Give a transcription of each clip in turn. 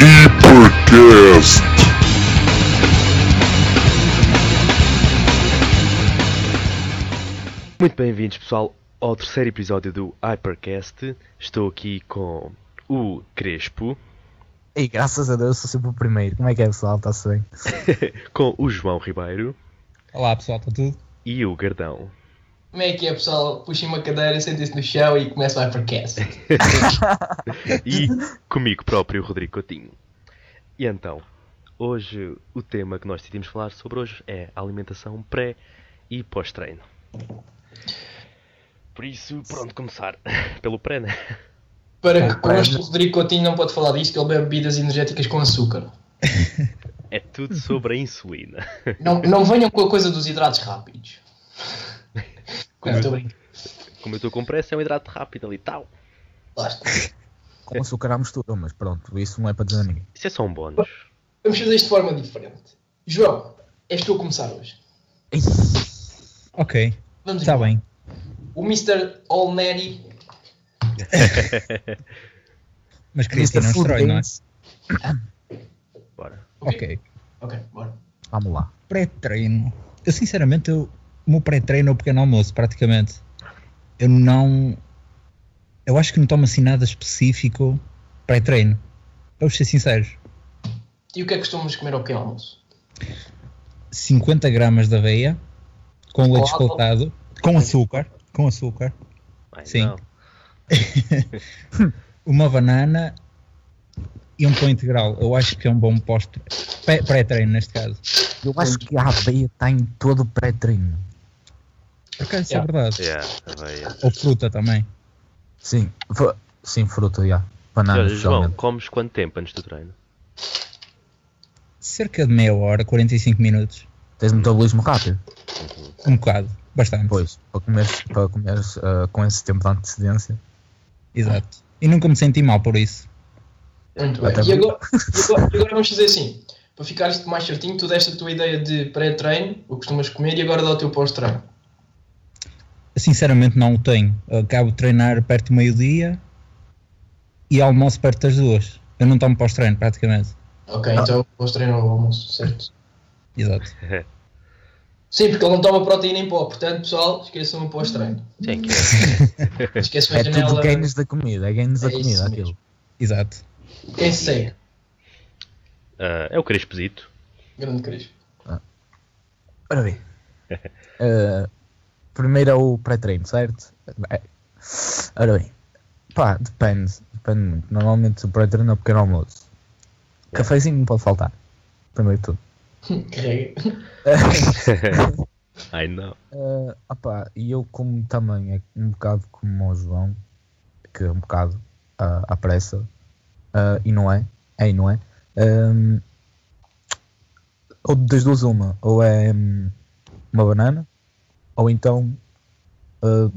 Hipercast. Muito bem-vindos, pessoal, ao terceiro episódio do Hypercast. Estou aqui com o Crespo, E graças a Deus sou sempre o primeiro. Como é que é, pessoal? Está-se bem? com o João Ribeiro Olá pessoal, está tudo? e o Gardão. Como é que é, pessoal? Puxem uma cadeira, sentem-se no chão e começa o Hypercast. E comigo próprio, Rodrigo Coutinho. E então, hoje o tema que nós decidimos falar sobre hoje é a alimentação pré e pós-treino. Por isso, pronto, começar pelo pré, né? Para que Ok. conste, o Rodrigo Coutinho não pode falar disto, que ele bebe bebidas energéticas com açúcar. É tudo sobre a insulina. Não, não venham com a coisa dos hidratos rápidos. Como estou a brincar. Como eu estou com pressa, é um hidrato rápido ali, tal. Lá está. Com açúcar à mistura, mas pronto, isso não é para dizer a ninguém. Isso é só um bónus. Vamos fazer isto de forma diferente. João, és tu a começar hoje. Ok, Vamos está bem. O Mr. All Natty. Mas é Mr. Food estranho, não é? Bora. Ok. Ok, bora. Vamos lá. Pré-treino. Eu sinceramente, eu, o meu pré-treino é o pequeno almoço, praticamente. Eu não. Eu acho que não tomo assim nada específico pré-treino. Vamos ser sinceros. E o que é que costumas comer ao pequeno almoço? 50 gramas de aveia com leite espaltado, com açúcar, com açúcar, Ai, Sim. uma banana e um pão integral. Eu acho que é um bom posto pré-treino neste caso. Eu acho que a aveia está em todo o pré-treino. Acaso isso Yeah. é verdade. Yeah. Ou fruta também. Sim, sim, fruta, já. Banana, Olha, João, comes quanto tempo antes do treino? Cerca de meia hora, 45 minutos. Tens metabolismo rápido? Um bocado, bastante. Pois, para comeres, para comeres ah, com esse tempo de antecedência. Exato. E nunca me senti mal por isso. Muito bem. E agora, agora- agora vamos fazer assim. Para ficar isto mais certinho, tu deste a tua ideia de pré-treino, o que costumas comer, e agora dá o teu pós-treino. Sinceramente não o tenho. Acabo de treinar perto do meio-dia e almoço perto das duas. Eu não tomo pós-treino, praticamente. Ok, então pós-treino ao almoço, certo? Exato. Sim, porque ele não toma proteína em pó, portanto, pessoal, esqueçam o pós-treino. Que Esqueçam a É tudo janela. gains da comida, é gains da É comida, mesmo. aquilo. Exato. Quem segue? Ah, é o Crespesito. Grande Crespo. Ora bem. Ah, primeiro é o pré-treino, certo? É. Ora bem. Pá, depende. Depende muito. Normalmente o pré-treino é o pequeno almoço. Cafezinho não pode faltar. Primeiro de tudo. Ai não. Ah, opá, e eu como também é um bocado como o João, que é um bocado ah, à pressa, ah, e não é, é e não é. Ahm, ou das duas uma, ou é hum, uma banana, ou então ah,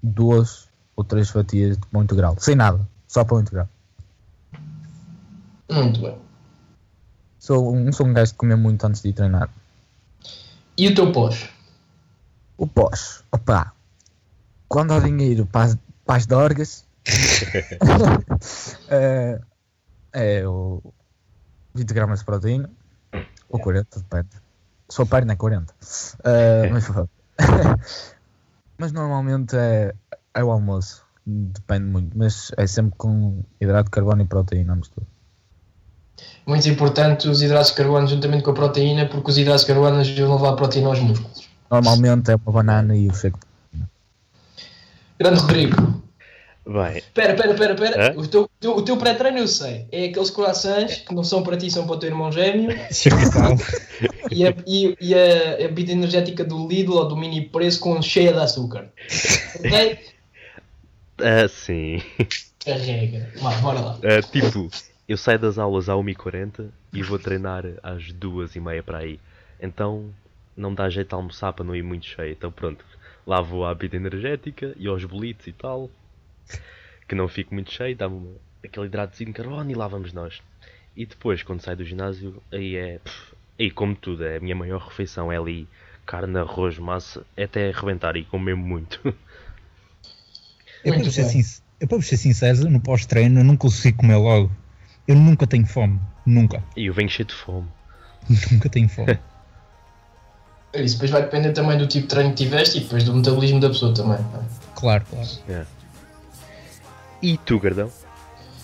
duas ou três fatias de pão integral, sem nada, só pão integral. Muito bem. Sou, um- sou um gajo de comer muito antes de ir treinar. E o teu pós? O pós, opá, quando há dinheiro para as, para as dorgas, é, é o 20 gramas de proteína, ou 40, depende. For perna é 40. É, mas. mas normalmente é, é o almoço, depende muito, mas é sempre com hidrato de carbono e proteína a mistura. Muito importante os hidratos de carbono juntamente com a proteína, porque os hidratos de carbono ajudam a levar a proteína aos músculos. Normalmente é uma banana e o shake. Grande Rodrigo. Bem, Espera, espera, espera, espera. O teu, teu- o teu pré-treino eu sei. É aqueles croissants que não são para ti, são para o teu irmão gêmeo. E a, e, e a, a bebida energética do Lidl ou do mini preço com cheia de açúcar. Ok? ah, sim. Carrega. Vá, bora lá. Ah, tipo, eu saio das aulas à 1h40 e vou treinar às 2h30 para aí. Então não dá jeito a almoçar para não ir muito cheio. Então pronto, lá vou à bebida energética e aos bolitos e tal. Que não fico muito cheio, dá-me uma- aquele hidratozinho de carbono e lá vamos nós. E depois, quando saio do ginásio, aí é. pff, aí como tudo, é a minha maior refeição. É ali carne, arroz, massa, é até arrebentar e comer muito. Eu, para ser bem. sinc- eu, para vos ser sincero, no pós-treino eu não consigo comer logo. eu nunca tenho fome. Nunca. E eu venho cheio de fome. Nunca tenho fome. Isso depois vai depender também do tipo de treino que tiveste e depois do metabolismo da pessoa também. claro, claro. E tu, Gardão?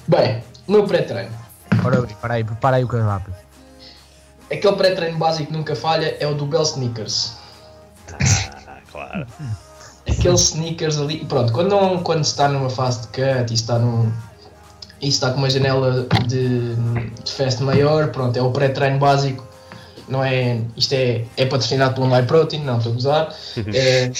Bem, o meu pré-treino. Ora bem, para aí, prepara aí o cardápio. Aquele pré-treino básico que nunca falha é o do Bell Sneakers. Ah, claro. Aqueles sneakers ali. Pronto, quando, não, quando se está numa fase de cut e está num. E se está com uma janela de, de festa maior, pronto, é o pré-treino básico. Não é. Isto é, é patrocinado pelo My Protein, não estou a gozar. É,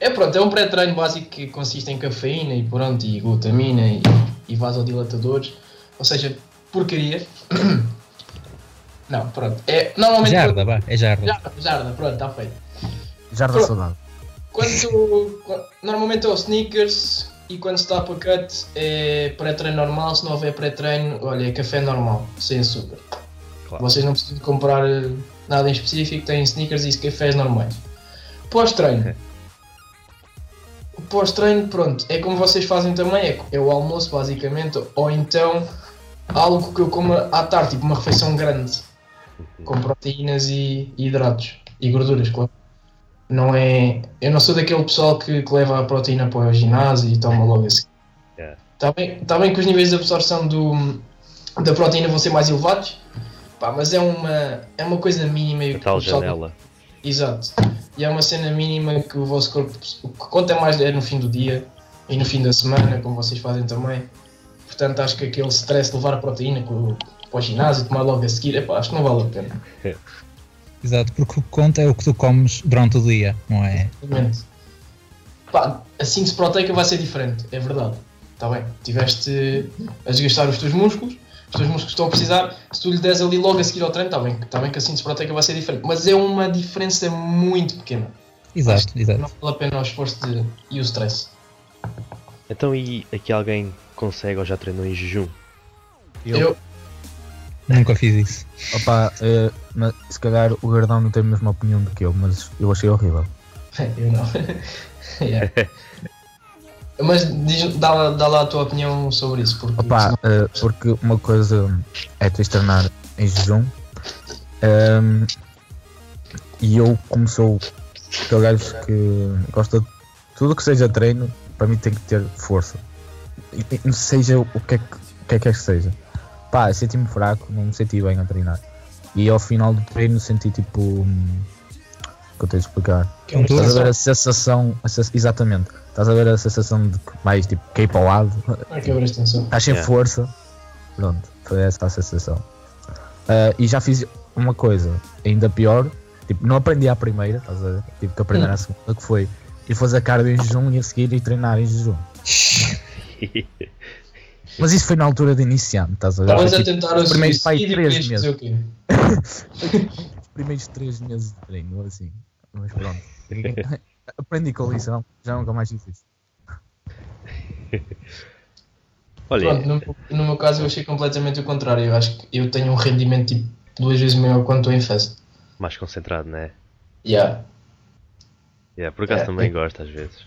é pronto, é um pré-treino básico que consiste em cafeína e pronto, e glutamina e, e vasodilatadores. Ou seja, porcaria. Não, pronto. É, normalmente. Jarda, vá, é jarda. Jarda, jarda, pronto, está feito. Já da Pronto. saudade. Quando normalmente é o sneakers e quando se está para cut é pré-treino normal, se não houver pré-treino, olha, é café normal, sem açúcar. Claro. Vocês não precisam de comprar eh, nada em específico, têm sneakers e cafés normais. Pós-treino. Pós-treino, pronto, é como vocês fazem também, é, é o almoço basicamente, ou então algo que eu como à tarde, tipo uma refeição grande, com proteínas e, e hidratos e gorduras, claro. Não é. Eu não sou daquele pessoal que, que leva a proteína para o ginásio e toma logo assim. Yeah. Está bem, tá bem que os níveis de absorção do, da proteína vão ser mais elevados, pá, mas é uma, é uma coisa mínima. e A o tal pessoal- janela. Exato. E é uma cena mínima que o vosso corpo. O que conta mais é no fim do dia e no fim da semana, como vocês fazem também. Portanto, acho que aquele stress de levar a proteína para o, ginásio e tomar logo a seguir, epá, acho que não vale a pena. Exato, porque o que conta é o que tu comes durante o dia, não é? Realmente. Pá, a síntese proteica vai ser diferente, é verdade. Está bem. Tiveste a desgastar os teus músculos, os músculos estão a precisar. Se tu lhe des ali logo a seguir ao treino, está bem, está bem que a síntese proteica vai ser diferente. Mas é uma diferença muito pequena. Exato, Não exato. vale a pena o esforço de, e o stress. Então, e aqui alguém consegue ou já treinou em jejum? Eu- Eu, Nunca fiz isso. Opa, eh, mas se calhar o Gardão não tem a mesma opinião do que eu, mas eu achei horrível. eu não. Yeah. Mas diz, dá, lá- dá lá a tua opinião sobre isso. Porque Opa, senão- eh, porque uma coisa é tu treinar em jejum ehm, e eu, como sou aquele gajo que gosta de tudo que seja treino, para mim tem que ter força. E, e seja o que é que, o que, é que é que seja. Pá, senti-me fraco, não me senti bem a treinar. E ao final do treino senti tipo. hum, que eu tenho de explicar. que é Estás a ver a sensação- a exatamente, estás a ver a sensação de que mais tipo cair para o lado, Ah, quebra a extensão. estás sem Yeah. força. Pronto, foi essa a sensação. Ah, e já fiz uma coisa ainda pior, tipo, não aprendi à primeira, estás a ver? Tive que aprender Hum. à segunda, que foi ir fazer cardio em jejum e a seguir ir treinar em jejum. Mas isso foi na altura de iniciante, estás a ver? Estavas a tipo, tentar o primeiros, pai, três quê? os primeiros 3 meses de treino, assim. Mas pronto, aprendi com a lição, já nunca mais fiz isso. Olha, Pronto, no, meu- no meu caso eu achei completamente o contrário. Eu acho que eu tenho um rendimento tipo duas vezes maior quando estou em festa. mais concentrado, não é? Yeah. Yeah, por acaso É, também é. gosto às vezes.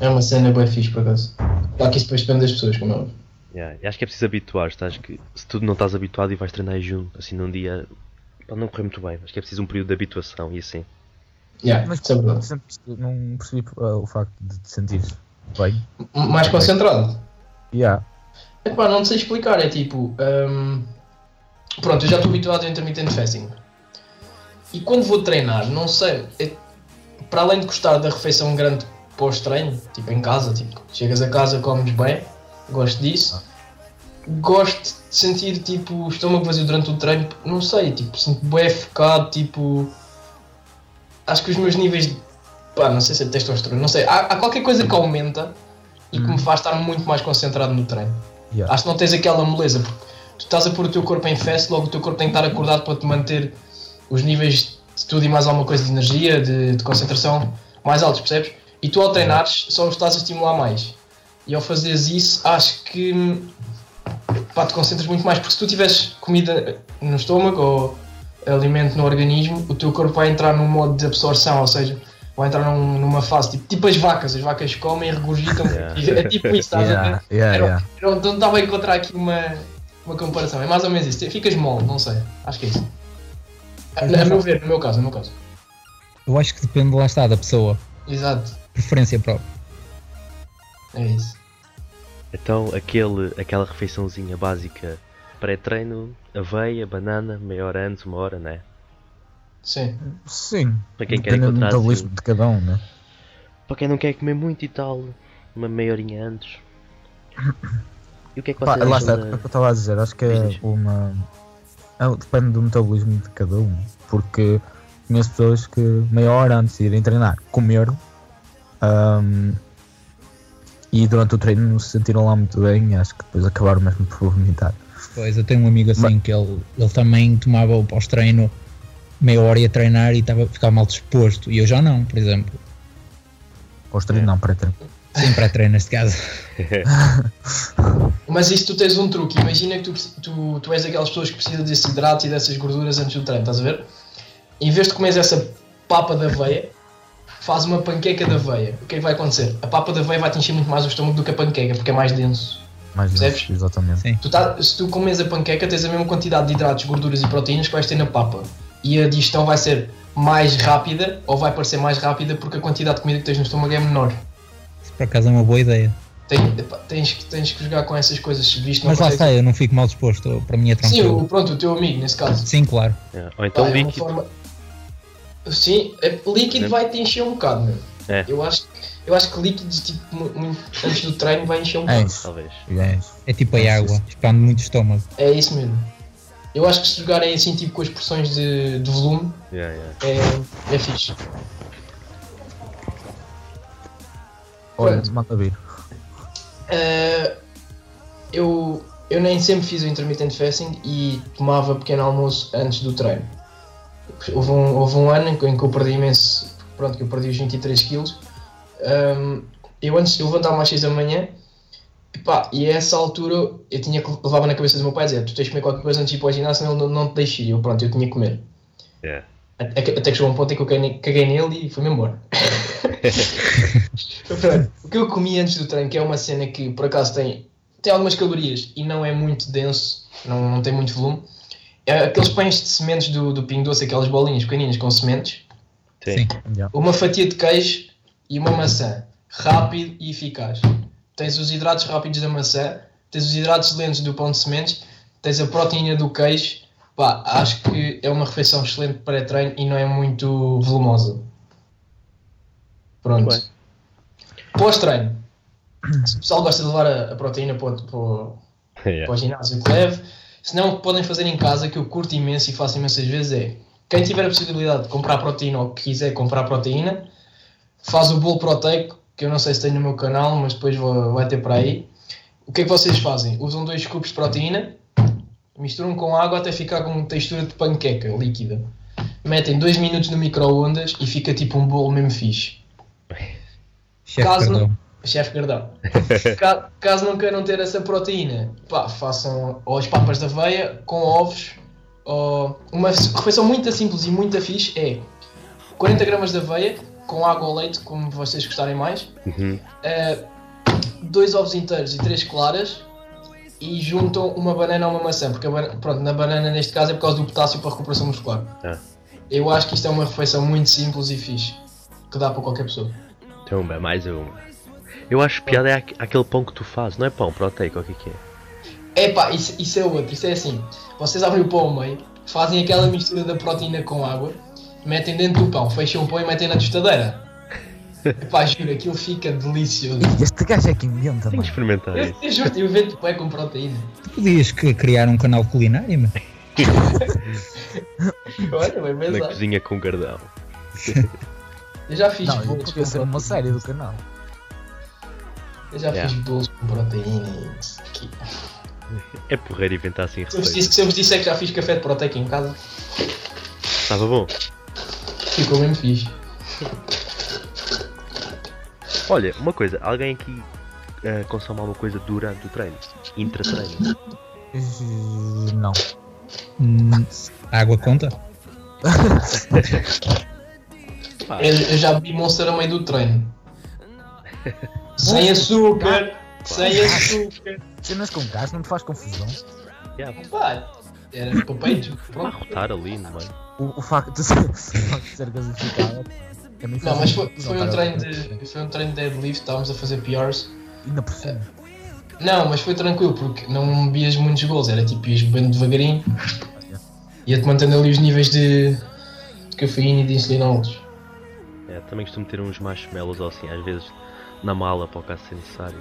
É uma cena bem fixe por acaso. Claro que isso depois depende das pessoas, como é óbvio. Yeah, e acho que é preciso habituar, estás que se tu não estás habituado e vais treinar jejum, assim num dia pode não correr muito bem, acho que é preciso um período de habituação e assim. Yeah, Mas sempre não percebi ah, o facto de te sentir bem. Mais concentrado. Yeah. Epá, não sei explicar, é tipo. hum, pronto, eu já estou habituado ao intermittent fasting. E quando vou treinar, não sei. é- para além de gostar da refeição grande pós-treino, tipo em casa, tipo, chegas a casa, comes bem, gosto disso. Gosto de sentir tipo o estômago vazio durante o treino, não sei, tipo, sinto bem focado, tipo. Acho que os meus níveis de. pá, não sei se é testosterona, não sei. Há, há qualquer coisa que aumenta e que me faz estar muito mais concentrado no treino. Yeah. Acho que não tens aquela moleza, porque tu estás a pôr o teu corpo em festa, logo o teu corpo tem que estar acordado para te manter os níveis de tudo e mais alguma coisa de energia, de, de concentração mais altos, percebes? E tu ao treinares só estás a estimular mais. E ao fazeres isso, acho que hum, pá, te concentras muito mais, porque se tu tiveres comida no estômago ou alimento no organismo, o teu corpo vai entrar num modo de absorção, ou seja, vai entrar num- numa fase tipo, tipo as vacas, as vacas comem e regurgitam, Yeah. é tipo isso, estás a ver? Yeah, yeah, Era- yeah. eu não estava a encontrar aqui uma, uma comparação. É mais ou menos isso. Ficas mole, não sei. Acho que é isso. A, a meu ver, no meu caso, no meu caso. Eu acho que depende, lá está, da pessoa. Exato. Preferência própria. É isso. Então, aquele, aquela refeiçãozinha básica pré-treino, aveia, banana, meia hora antes, uma hora, né? Sim. Sim. Para quem quer Dependendo do encontrar metabolismo de cada um, né? Para quem não quer comer muito e tal, uma meia horinha antes. E o que é que Pá, vocês lá acham está, é o da- que eu estava a dizer, acho que é uma. é- depende do metabolismo de cada um. Porque conheço pessoas que meia hora antes de irem treinar comeram ahm, e durante o treino não se sentiram lá muito bem e acho que depois acabaram mesmo por vomitar. Pois, eu tenho um amigo assim que ele, ele também tomava o pós-treino meia hora ia treinar e estava, ficava mal disposto. E eu já não, por exemplo. Pós-treino não, pré-treino. Sim, pré-treino neste caso. Mas isso tu tens um truque. Imagina que tu, tu, tu és aquelas pessoas que precisam desses hidratos e dessas gorduras antes do treino, estás a ver? Em vez de comeres essa papa da aveia, faz uma panqueca da aveia. O que é que vai acontecer? A papa da aveia vai te encher muito mais o estômago do que a panqueca, porque é mais denso. Mais Percebes? exatamente. Sim. Tu tá, se tu comes a panqueca, tens a mesma quantidade de hidratos, gorduras e proteínas que vais ter na papa. E a digestão vai ser mais rápida, ou vai parecer mais rápida, porque a quantidade de comida que tens no estômago é menor. Isso por acaso é uma boa ideia. Tem- tens, que- tens que jogar com essas coisas, se visto Mas lá está, eu não fico mal disposto. Para mim é Sim, tranquilo. o, pronto, o teu amigo, nesse caso. Sim, claro. É, Ou então Pá, é líquido. forma- Sim, é- líquido É. vai te encher um bocado, meu. É. Eu acho, eu acho que líquidos tipo, antes do treino vai encher um É bocado. isso. Talvez. É isso. É tipo a Nossa, água, expande muito o estômago. É isso mesmo. Eu acho que se jogarem assim tipo com as porções de, de volume Yeah, yeah. é, é fixe. Olha. Uh, eu, eu nem sempre fiz o intermittent fasting e tomava pequeno almoço antes do treino. Houve um, houve um ano em que, em que eu perdi imenso, pronto, que eu perdi os 23 quilos. Um, eu antes eu levantava às 6 da manhã e, pá, e a essa altura eu tinha que levava na cabeça do meu pai dizer tu tens de comer qualquer coisa antes de ir para o ginásio senão ele não, não te deixa ir. Eu pronto, eu tinha que comer. Yeah. Até que, chegou um ponto em que eu caguei, nele e fui-me embora. Pronto, o que eu comi antes do treino, que é uma cena que por acaso tem, tem algumas calorias e não é muito denso, não, não tem muito volume, é aqueles pães de sementes do, do Pingo Doce, aquelas bolinhas pequeninas com sementes, Sim. Uma fatia de queijo e uma maçã. Rápido e eficaz. Tens os hidratos rápidos da maçã, tens os hidratos lentos do pão de sementes, tens a proteína do queijo. Pá, acho que é uma refeição excelente para treino e não é muito volumosa. Pronto. Pós-treino. Se o pessoal gosta de levar a, a proteína para, o- para, Yeah. para o ginásio que leve. Se não, o que podem fazer em casa, que eu curto imenso e faço imensas vezes, é quem tiver a possibilidade de comprar proteína ou quiser comprar proteína, faz o bolo proteico, que eu não sei se tem no meu canal, mas depois vou- vai ter para aí. O que é que vocês fazem? Usam dois cubos de proteína, misturam com água até ficar com textura de panqueca líquida. Metem dois minutos no micro-ondas e fica tipo um bolo mesmo fixe. Chefe Caso- Cardão. Chefe Gardão. Ca- Caso não queiram ter essa proteína, pá, façam ou as papas de aveia com ovos. Ou uma refeição muito simples e muito fixe é 40 gramas de aveia com água ou leite, como vocês gostarem mais. Uhum. eh, dois ovos inteiros e três claras. E juntam uma banana ou uma maçã, porque a pronto, na banana neste caso é por causa do potássio para a recuperação muscular. Ah. Eu acho que isto é uma refeição muito simples e fixe, que dá para qualquer pessoa. Tem uma, mais uma. Eu acho piada é aqu- aquele pão que tu fazes, não é pão proteico, o que é que é? Epá, isso, isso é outro, isso é assim. Vocês abrem o pão ao meio, fazem aquela mistura da proteína com água, metem dentro do pão, fecham o pão e metem na tostadeira. Epá, juro, aquilo fica delicioso. Este gajo é que inventa, Tenho que mano. experimentar Eu, isso. eu juro, eu vendo pão com proteína. Tu podias criar um canal culinário, meu? Olha, bem Na pensado. cozinha com gardão. Eu já fiz Não, bolos com ser uma proteína. série do canal. Eu já Yeah. fiz bolos com proteína e isso aqui. É porreiro inventar assim Se eu vos receitas. disse- se eu vos disser que já fiz café de proteica em casa, Estava bom. Ficou mesmo fixe. Olha, uma coisa, alguém aqui eh, consome alguma coisa durante o treino? Intra-treino? Eh, Não. Hum, a água conta? Eu, eu já bebi Monster a meio do treino. Sem açúcar! Sem açúcar! Cenas com gás não te faz confusão. Yeah, Pá, era para peitos. para Pronto. rotar ali no meio. O, o facto de ser, o facto de ser gasificado. mim Não, mas foi, foi um treino de. Foi um treino de deadlift, estávamos a fazer PRs. Ainda por cima. Não, mas foi tranquilo, porque não bebias muitos gols, era tipo, ias bebendo devagarinho, ia-te mantendo ali os níveis de, de cafeína e de insulina altos. É, também costumo ter uns marshmallows ou assim, às vezes na mala para o caso ser necessário.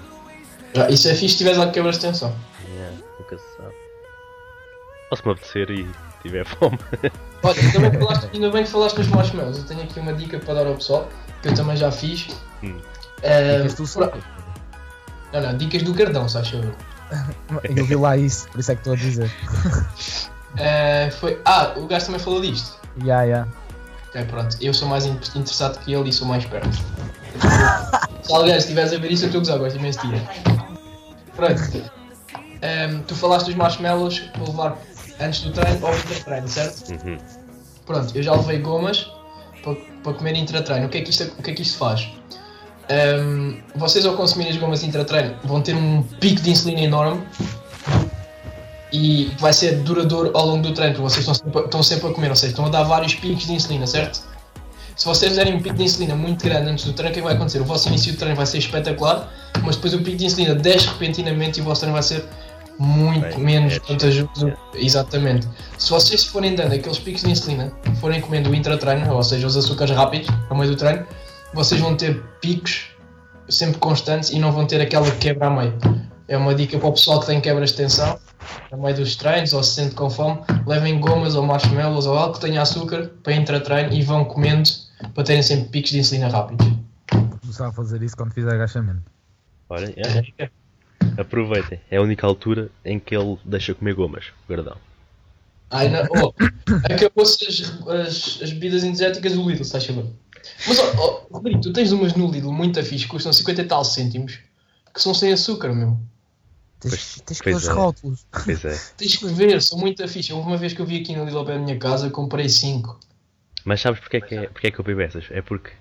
Já, isso é fixe se tiveres algo que quebras de tensão. Yeah, nunca se sabe. Se me apetecer e tiver fome. Olha, ainda bem, que falaste, ainda bem que falaste nos marshmallows, eu tenho aqui uma dica para dar ao pessoal, que eu também já fiz. Hum. Eh, Dicas do suco. não, não, dicas do cardão, sabes eu. Eu vi lá isso, por isso é que estou a dizer. Eh, foi, ah, o gajo também falou disto. Ya, ya. Ok, pronto, eu sou mais in- interessado que ele e sou mais perto. Se alguém estiveres a ver isso, eu estou a gozar, gosto imenso de ti. Pronto. Ehm, tu falaste dos marshmallows para levar antes do treino ou intra-treino, certo? Uhum. Pronto, eu já levei gomas para, para comer intra-treino. O que é que isto, o que é que isto faz? Ehm, vocês ao consumirem as gomas intra-treino vão ter um pico de insulina enorme e vai ser duradouro ao longo do treino, porque vocês estão sempre, a- estão sempre a comer, ou seja, estão a dar vários picos de insulina, certo? Se vocês derem um pico de insulina muito grande antes do treino, o que é que vai acontecer? O vosso início do treino vai ser espetacular, mas depois o pico de insulina desce repentinamente e o vosso treino vai ser muito Bem, menos é, vantajoso. é. Exatamente. Se vocês forem dando aqueles picos de insulina, forem comendo o intra-treino, ou seja, os açúcares rápidos ao meio do treino, vocês vão ter picos sempre constantes e não vão ter aquela quebra a meio. É uma dica para o pessoal que tem quebras de tensão, a meio dos treinos ou se sente com fome, levem gomas ou marshmallows ou algo que tenha açúcar para intra-treino e vão comendo para terem sempre picos de insulina rápidos. Vou começar a fazer isso quando fizer agachamento. Olha, é, aproveitem. É a única altura em que ele deixa comer gomas, o gardão. Ai, não, oh, acabou-se as, as, as bebidas energéticas do Lidl, estás a ver? Mas, oh, oh, Rodrigo, tu tens umas no Lidl muito fixe, custam 50 e tal cêntimos, que são sem açúcar, meu. Tens, Pois- tens que ver os é. rótulos. Pois é. Tens que ver, são muito fixe. Houve uma vez que eu vi aqui no Lidl ao pé da minha casa, comprei 5. Mas sabes porque é que, é, porque é que eu bebo essas? É porque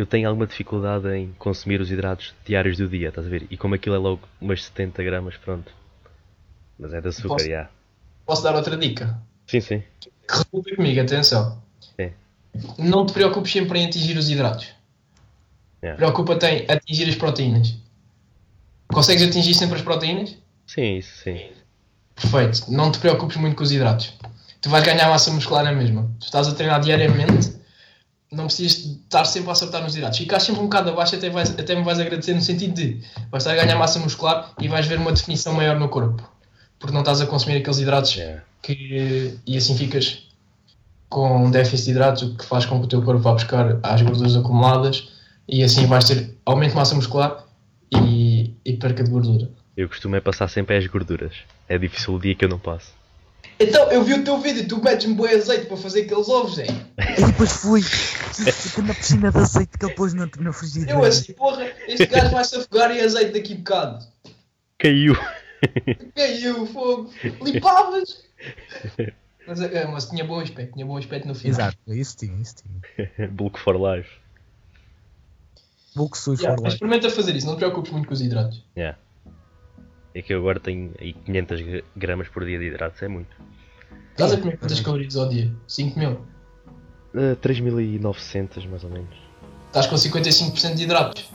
eu tenho alguma dificuldade em consumir os hidratos diários do dia, estás a ver? E como aquilo é logo umas 70 gramas, pronto. Mas é de açúcar, Posso- já. Posso dar outra dica? Sim, sim. Resulta comigo, atenção. Sim. Não te preocupes sempre em atingir os hidratos. Yeah. Preocupa-te em atingir as proteínas. Consegues atingir sempre as proteínas? Sim, isso sim. Perfeito. Não te preocupes muito com os hidratos. Tu vais ganhar massa muscular na mesma. Tu estás a treinar diariamente, não precisas estar sempre a acertar nos hidratos. Ficas sempre um bocado abaixo, até, vais, até me vais agradecer no sentido de vais estar a ganhar massa muscular e vais ver uma definição maior no corpo. Porque não estás a consumir aqueles hidratos Yeah. que, e assim ficas com um déficit de hidratos, o que faz com que o teu corpo vá buscar as gorduras acumuladas e assim vais ter aumento de massa muscular e, e perca de gordura. Eu costumo é passar sempre as gorduras. É difícil o dia que eu não passo. Então, eu vi o teu vídeo, tu metes-me boi azeite para fazer aqueles ovos, hein? E depois fui. Fica na piscina de azeite que ele pôs na, na frigideira. Eu assim, porra, este gajo vai-se afogar em azeite daqui a bocado. Caiu! Caiu, fogo. Limpavas. Mas, é, mas tinha bom aspecto, tinha bom aspecto no final. Exato, isso tinha, isso tinha. Bulk for life. Bulk Sui Yeah, for mas life. experimenta fazer isso, não te preocupes muito com os hidratos. Yeah. É que eu agora tenho aí 500 gra- gramas por dia de hidratos, é muito. Estás a comer quantas calorias ao dia? 5 mil. Uh, 3.900 mais ou menos. Estás com 55% de hidratos.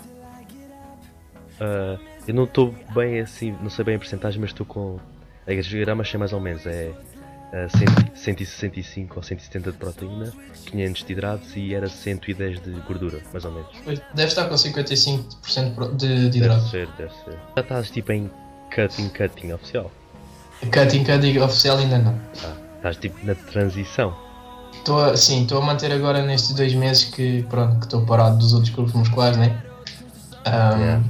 Uh, eu não estou bem assim, não sei bem a porcentagem, mas estou com. As gramas sei mais ou menos, é uh, 100 165 ou 170 de proteína, 500 de hidratos e era 110 de gordura, mais ou menos. Deve estar com 55% pro- de, de Deve hidratos. ser, deve ser. Já estás tipo em cutting, cutting oficial. Cutting cutting oficial ainda não. Ah, estás tipo na transição. Estou a, sim, estou a manter agora nestes dois meses que pronto, que estou parado dos outros grupos musculares, né? Ahm, Yeah.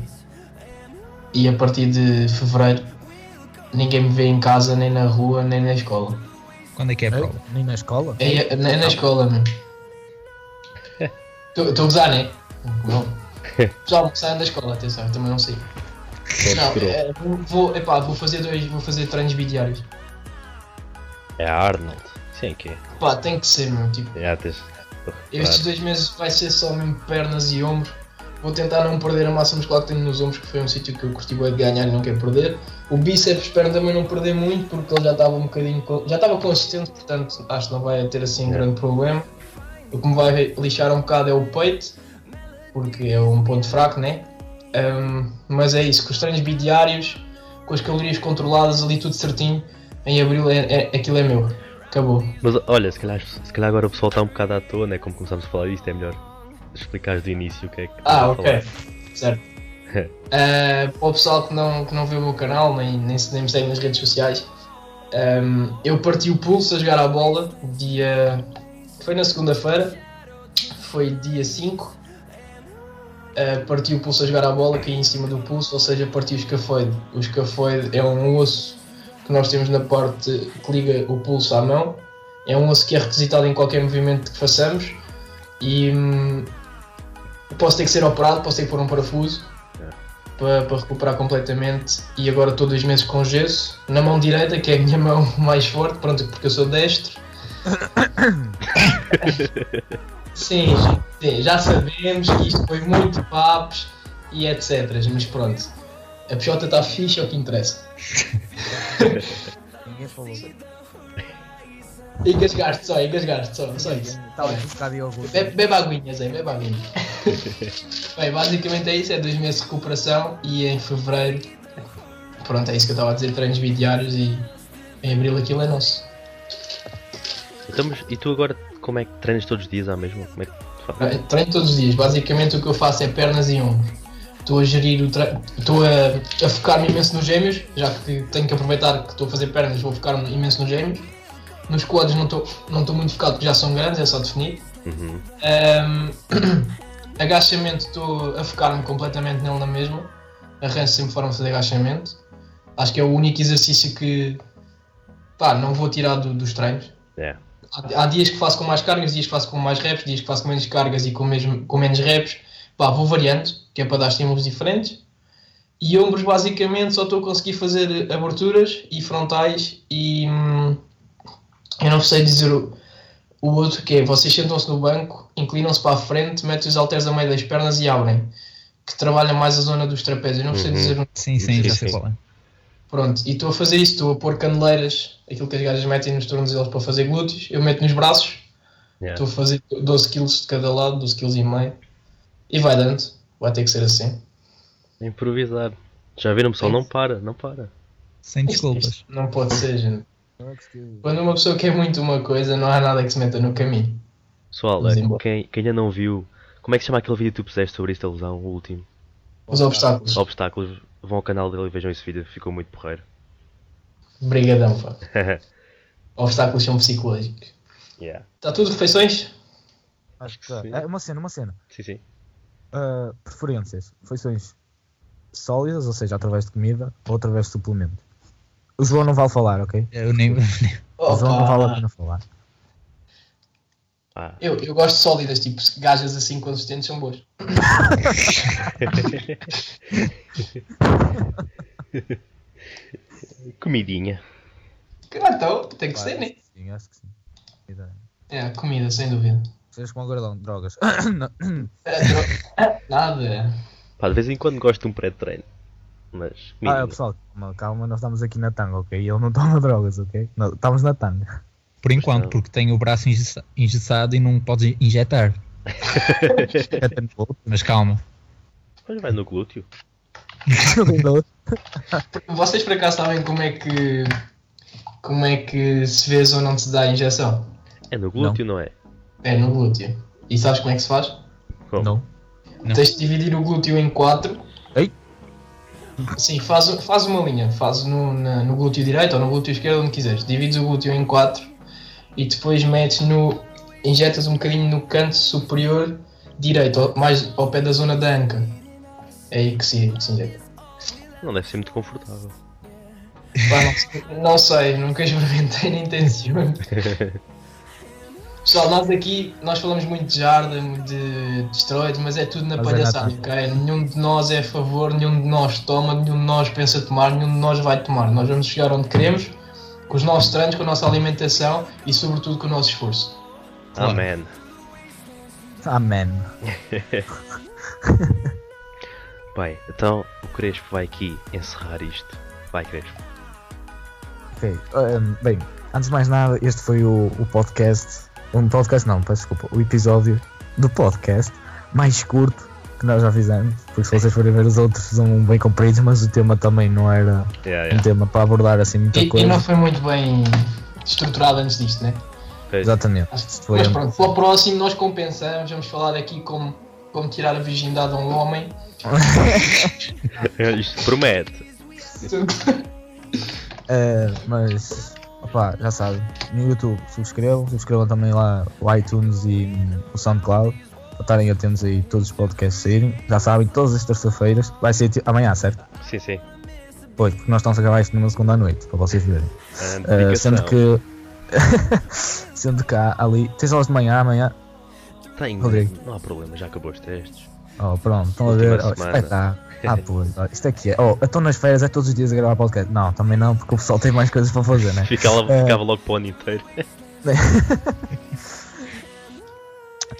E a partir de fevereiro ninguém me vê em casa, nem na rua, nem na escola. Quando é que é a prova? Nem na escola? É, nem na escola mesmo. Estou a gozar, né? Não. Já almoçar na escola, atenção, eu também não sei. Não, é, vou, vou, epá, vou fazer dois, vou fazer treinos bidiários. É a Arnold. Sim, que é. Pá, tem que ser, meu, tipo, Já tens. estes dois meses vai ser só mesmo pernas e ombros. Vou tentar não perder a massa muscular que tenho nos ombros, que foi um sítio que eu curti bué de ganhar e não quero perder. O bíceps espero também não perder muito, porque ele já estava um bocadinho. Já estava consistente, portanto acho que não vai ter assim um grande problema. O que me vai lixar um bocado é o peito, porque é um ponto fraco, né? Ahm, mas é isso, com os treinos bidiários, com as calorias controladas, ali tudo certinho, em abril é, é- aquilo é meu. Acabou. Mas olha, se calhar, se calhar agora o pessoal está um bocado à toa, né? Como começámos a falar disto, é melhor explicares do início o que é que Ah, ok. falar. Certo. Uh, para o pessoal que não, que não vê o meu canal, nem, nem, nem me segue nas redes sociais, um, eu parti o pulso a jogar a bola dia. Foi na segunda-feira, foi dia 5. Uh, parti o pulso a jogar a bola, caí em cima do pulso, ou seja, parti o escafoide. O escafoide é um osso que nós temos na parte que liga o pulso à mão. É um osso que é requisitado em qualquer movimento que façamos e hum, posso ter que ser operado, posso ter que pôr um parafuso para, para recuperar completamente e agora estou dois meses com gesso na mão direita, que é a minha mão mais forte, pronto, porque eu sou destro. sim, sim, já sabemos que isto foi muito papos e etc. Mas pronto, a pichota está fixe, é o que interessa. Ninguém falou. Engasgaste só, engasgaste só, só isso. Um de iogurte. Bebe, bebe aguinhas aí, bebe aguinhas. Bem, basicamente é isso, é dois meses de recuperação e em fevereiro, pronto, é isso que eu estava a dizer, treinos bidiários e em abril aquilo é nosso. Então, mas e tu agora como é que treinas todos os dias à mesma? Como é que? Treino todos os dias, basicamente o que eu faço é pernas e ombros. Estou a gerir o treino, estou a, a focar-me imenso nos gêmeos, já que tenho que aproveitar que estou a fazer pernas, vou focar-me imenso nos gêmeos. Nos quadros não estou não estou muito focado porque já são grandes, é só definir. Uhum. Um, agachamento estou a focar-me completamente nele na mesma. Arranjo sempre forma de fazer agachamento. Acho que é o único exercício que pá, não vou tirar do- dos treinos. É. Há, há dias que faço com mais cargas, dias que faço com mais reps, dias que faço com menos cargas e com, mesmo, com menos reps. Pá, vou variando, que é para dar estímulos diferentes. E ombros basicamente só estou a conseguir fazer aberturas e frontais e hum, eu não sei dizer o, o outro que é, vocês sentam-se no banco, inclinam-se para a frente, metem os halteres a meio das pernas e abrem. Que trabalha mais a zona dos trapézios. Eu não sei Uhum. dizer o Sim, sim, já sei qual é. Pronto, e estou a fazer isso, estou a pôr caneleiras, aquilo que as gajas metem nos tornozelos para fazer glúteos, eu meto nos braços, Yeah. estou a fazer 12 kg de cada lado, 12 kg e meio, e vai dando, vai ter que ser assim. Improvisar. Já viram pessoal? Não para, não para. Sem Isto- desculpas. isto não pode ser, gente. Quando uma pessoa quer muito uma coisa, não há nada que se meta no caminho. Pessoal, é, embora. quem, quem ainda não viu, como é que se chama aquele vídeo que tu puseste sobre esta lesão, o último? Os obstáculos. Obstáculos, vão ao canal dele e vejam esse vídeo, ficou muito porreiro. Brigadão, pá. Obstáculos são psicológicos. yeah. Está tudo, refeições? Acho que tá. Sim. É uma cena, uma cena. Sim, sim. Uh, preferências. Refeições sólidas, ou seja, através de comida ou através de suplemento. O João não vale falar, ok? Eu nem. O João não vale a pena falar. Ah, Eu, eu gosto de sólidas, tipo, gajas assim consistentes são boas. comidinha. Ah, então, tem que ser, né? Sim, acho que sim. Comida. É, comida, sem dúvida. Vocês com gordão, drogas. É, Nada. Pá, de vez em quando gosto de um pré-treino. Mas ah, comidinha. pessoal, calma, calma, nós estamos aqui na tanga, ok? Ele não toma drogas, ok? Nós estamos na tanga. Por enquanto, não. porque tenho o braço engessa- engessado e não podes injetar. Mas calma. Olha, vai no glúteo. Não tem. Vocês por acaso sabem como é que como é que se vê ou não se dá a injeção? É no glúteo, não, é? É no glúteo. E sabes como é que se faz? Como? Não. Não. Tens de dividir o glúteo em quatro. Ei. Sim, faz, faz uma linha. Faz no, na- no glúteo direito ou no glúteo esquerdo, onde quiseres. Divides o glúteo em quatro e depois metes no. injetas um bocadinho no canto superior direito, mais ao pé da zona da anca. É aí que se, se injeta. Não deve ser muito confortável. Pá, não, sei- não sei, nunca experimentei nem tenciono. Pessoal, nós aqui, nós falamos muito de jarda, muito de, de esteroides, mas é tudo na Mas é palhaçada, natural. ok? Nenhum de nós é a favor, nenhum de nós toma, nenhum de nós pensa tomar, nenhum de nós vai tomar. Nós vamos chegar onde queremos, com os nossos treinos, com a nossa alimentação e sobretudo com o nosso esforço. Claro. Amém. Amém. Bem, então o Crespo vai aqui encerrar isto. Vai, Crespo. Ok. um, bem, antes de mais nada, este foi o, o podcast. Um podcast não, peço desculpa. O episódio do podcast mais curto que nós já fizemos. Porque se vocês forem ver os outros, são bem compridos, mas o tema também não era Yeah, um yeah. tema para abordar assim muita E, e coisa. não foi muito bem estruturado antes disto, né? Pois. Exatamente. Isto foi Mas pronto, para o próximo nós compensamos, vamos falar aqui como, como tirar a virgindade a um homem. Isto promete. Eh, mas, opá, já sabem, no YouTube subscrevam, subscrevam também lá o iTunes e o SoundCloud para estarem atentos aí todos os podcasts saírem. Já sabem, todas as terças-feiras, vai ser amanhã, certo? Sim, sim. Pois, porque nós estamos a gravar isto numa segunda à noite, para vocês verem. Dedicação. sendo que. sendo que há ali. Tens aulas de manhã, amanhã. Tem, Rodrigo. não há problema, já acabou os testes. Oh, pronto, estão a ver. Oh, vai estar. Ah, pois, oh, isto aqui é. Oh, então nas férias é todos os dias a gravar podcast. Não, também não, porque o pessoal tem mais coisas para fazer, né? Ficava, ficava logo para o ano inteiro.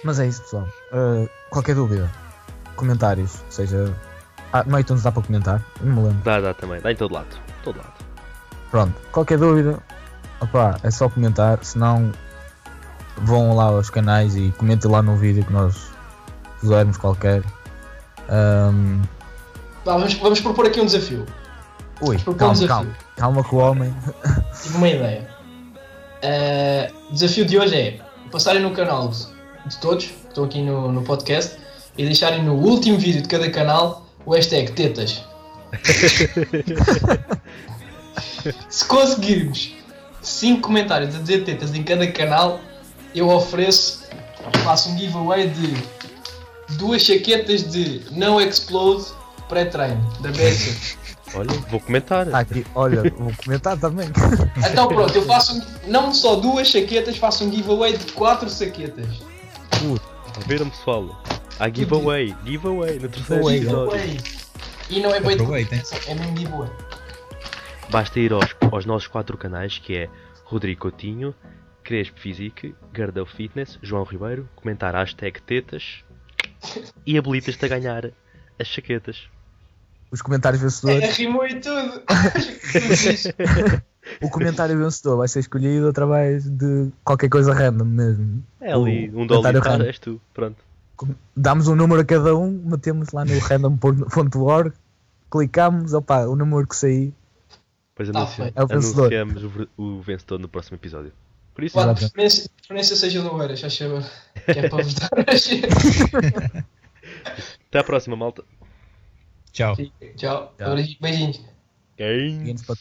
Mas é isso, pessoal. Uh, qualquer dúvida, comentários, seja. Ah, no iTunes dá para comentar, não me lembro. Dá, dá também. Dá em todo lado. Todo lado. Pronto, qualquer dúvida, opá, é só comentar, senão vão lá aos canais e comentem lá no vídeo que nós pusermos qualquer. Um, vamos, vamos propor aqui um desafio. ui, Propor um calma, desafio. calma, calma com o homem. Tive uma ideia. Eh, o desafio de hoje é passarem no canal de todos que estão aqui no, no podcast e deixarem no último vídeo de cada canal o hashtag tetas. Se conseguirmos 5 comentários a dizer tetas em cada canal, eu ofereço, faço um giveaway de duas chaquetas de No Explode pré-treino da BS. Olha, vou comentar. Tá aqui, olha, vou comentar também. Então pronto, eu faço um, não só duas chaquetas, faço um giveaway de quatro saquetas. Viram pessoal? Há giveaway. Giveaway no terceiro Giveaway, episódio. Giveaway. E não é de Aproveitem. competição, é mesmo giveaway. Basta ir aos, aos nossos quatro canais que é Rodrigo Coutinho, Crespo Physique, Gardel Fitness, João Ribeiro, comentar hashtag tetas e habilitas-te a ganhar as chaquetas. Os comentários É, vencedores. rimou e tudo. O comentário vencedor vai ser escolhido através de qualquer coisa random mesmo. É ali, O um comentário dólar random. és tu. Pronto. Damos um número a cada um, metemos lá no random.org, clicamos, opa, o número que sair. Depois anuncia- feito. É o vencedor. anunciamos o, o vencedor no próximo episódio. Por isso, Exato. de preferência, seja loeiras, faz favor. Que é para votar até à próxima, malta. Tchau. Tchau. Tchau. Beijinhos. Para